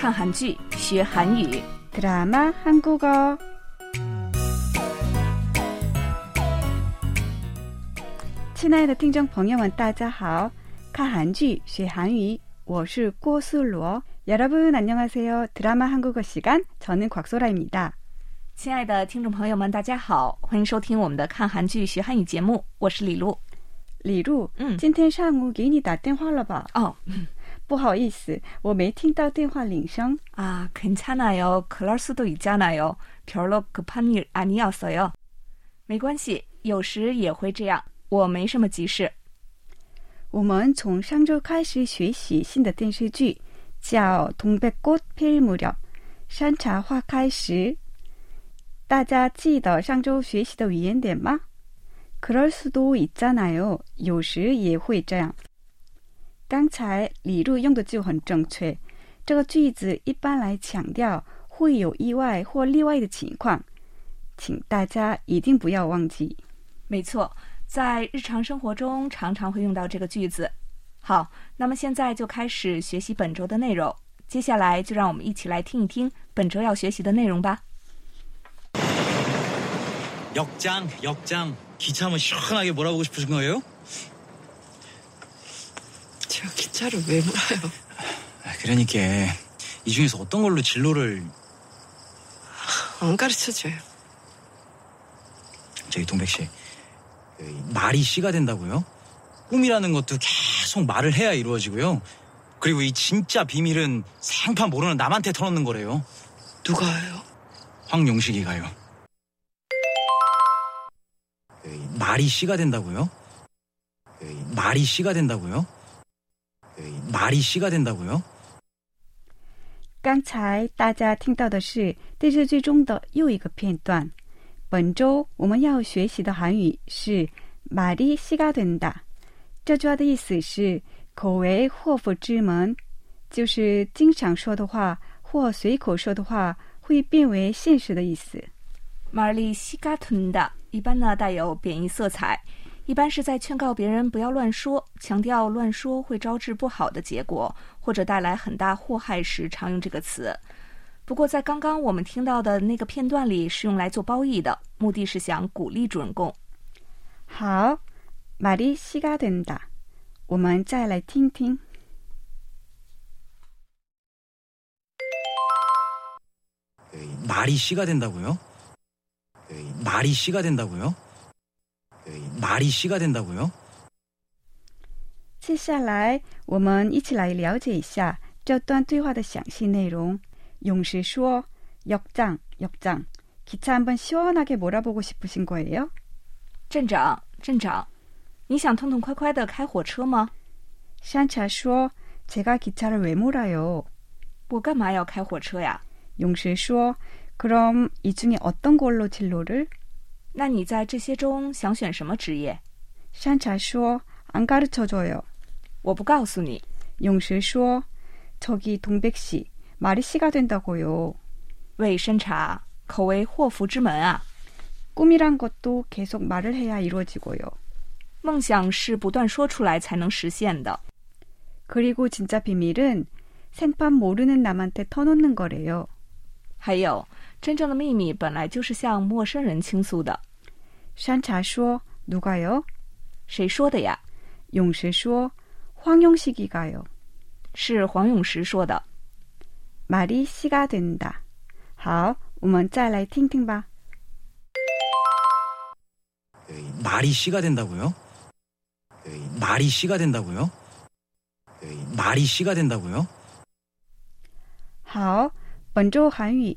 看韩剧学韩语。 드라마 한국어. 亲爱的听众朋友们，大家好！看韩剧学韩语，我是郭素罗。여러분 안녕하세요. 드라마 한국어 시간 저는 곽소라입니다. 亲爱的听众朋友们，大家好，欢迎收听我们的看韩剧学韩语节目，我是李璐。李璐，嗯今天上午给你打电话了吧？哦， 不好意思，我没听到电话铃声。 아, 괜찮아요. 그럴 수도 있잖아요. 별로 급한 일 아니었어요. 没关系，有时也会这样，我没什么急事。我们从上周开始学习新的电视剧，叫《동백꽃필무렵》，山茶花开时。大家记得上周学习的语言点吗？그럴수도있잖아요，有时也会这样。 刚才李璐用的就很正确，这个句子一般来强调会有意外或例外的情况，请大家一定不要忘记。没错，在日常生活中常常会用到这个句子。好，那么现在就开始学习本周的内容。接下来就让我们一起来听一听本周要学习的内容吧。 역장, 역장. 기차 한번 시원하게 몰아보고 싶으신 거예요? 제가 기차를 왜 몰아요? 아, 그러니까 이 중에서 어떤 걸로 진로를 안 가르쳐줘요. 저기 동백 씨 그, 말이 씨가 된다고요? 꿈이라는 것도 계속 말을 해야 이루어지고요. 그리고 이 진짜 비밀은 생판 모르는 남한테 털어놓는 거래요. 누가요? 황용식이가요. 그, 말이 씨가 된다고요? 그, 말이 씨가 된다고요? 그, 말이 씨가 된다고요? 刚才大家听到的是电视剧中的又一个片段。本周我们要学习的韩语是“말이씨가된다”。这句话的意思是“口为祸福之门”，就是经常说的话或随口说的话会变为现实的意思。 말리시가된다一般呢带有贬义色彩， 一般是在劝告别人不要乱说，强调乱说会招致不好的结果，或者带来很大祸害时常用这个词。不过在刚刚我们听到的那个片段里是用来做褒义的，目的是想鼓励主人公。好，말이씨가된다。我们再来听听。 그, 말이 씨가 된다고요? 그, 말이 씨가 된다고요? 그, 말이 씨가 된다고요? 接下来，我们一起来了解一下这段对话的详细内容。勇士说：“역장역장，기차한번시원하게몰아보고싶으신거예요？” 镇长，镇长，你想痛痛快快的开火车吗？山茶说：“제가기차를왜몰아요？” 我干嘛要开火车呀？勇士说：“그럼이중에어떤걸로진로를？” 那你在这些中想选什么职业？山茶说：“안가르쳐줘요。”我不告诉你。勇士说：“저기동백씨말이씨가된다고요。”为参茶，口为祸福之门啊！ 꿈이란 것도 계속 말을 해야 이루어지고요. 梦想是不断说出来才能实现的。 그리고 진짜 비밀은 생판 모르는 남한테 터놓는 거래요. 还有， 真正的秘密本来就是向陌生人倾诉的。 샨차 说 누가요? 谁说的呀？ 용실 说 황용식이가요. 是黄永石说的。 말이 씨가 된다. 好，我们再来听听吧。 그, 말이 씨가 된다고요? 그, 말이 씨가 된다고요? 그, 말이 씨가 된다고요? 好，本周韩语，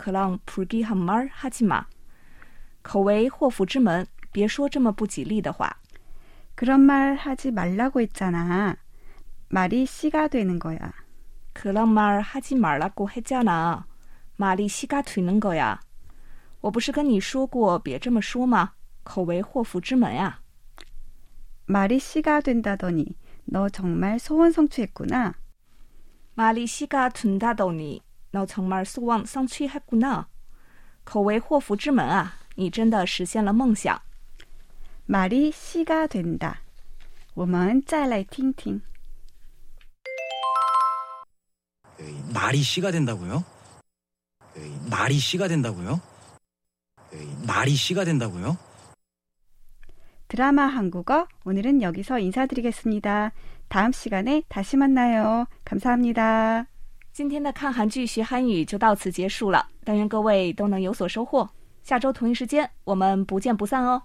그런 불길한 말 하지 마. 口为祸福之门，别说这么不吉利的话。 그런 말 하지 말라고 했잖아. 말이 씨가 되는 거야. 그런 말 하지 말라고 했잖아. 玛丽西嘎腿能狗呀！我不是跟你说过别这么说吗？口为祸福之门呀！ 말이 씨가 된다더니 너 정말 소원 성취했구나. 玛丽西嘎屯大斗你， 那从mar 소원 상취했구나。口为祸福之门啊！你真的实现了梦想。 말이 씨가 된다. 我们再来听听. 에이, 말이 씨가 된다고요? 에이, 말이 씨가 된다고요? 에이, 말이 씨가 된다고요? 드라마 한국어 오늘은 여기서 인사드리겠습니다. 다음 시간에 다시 만나요. 감사합니다. 今天的看韩剧学韩语就到此结束了，但愿各位都能有所收获。下周同一时间，我们不见不散哦。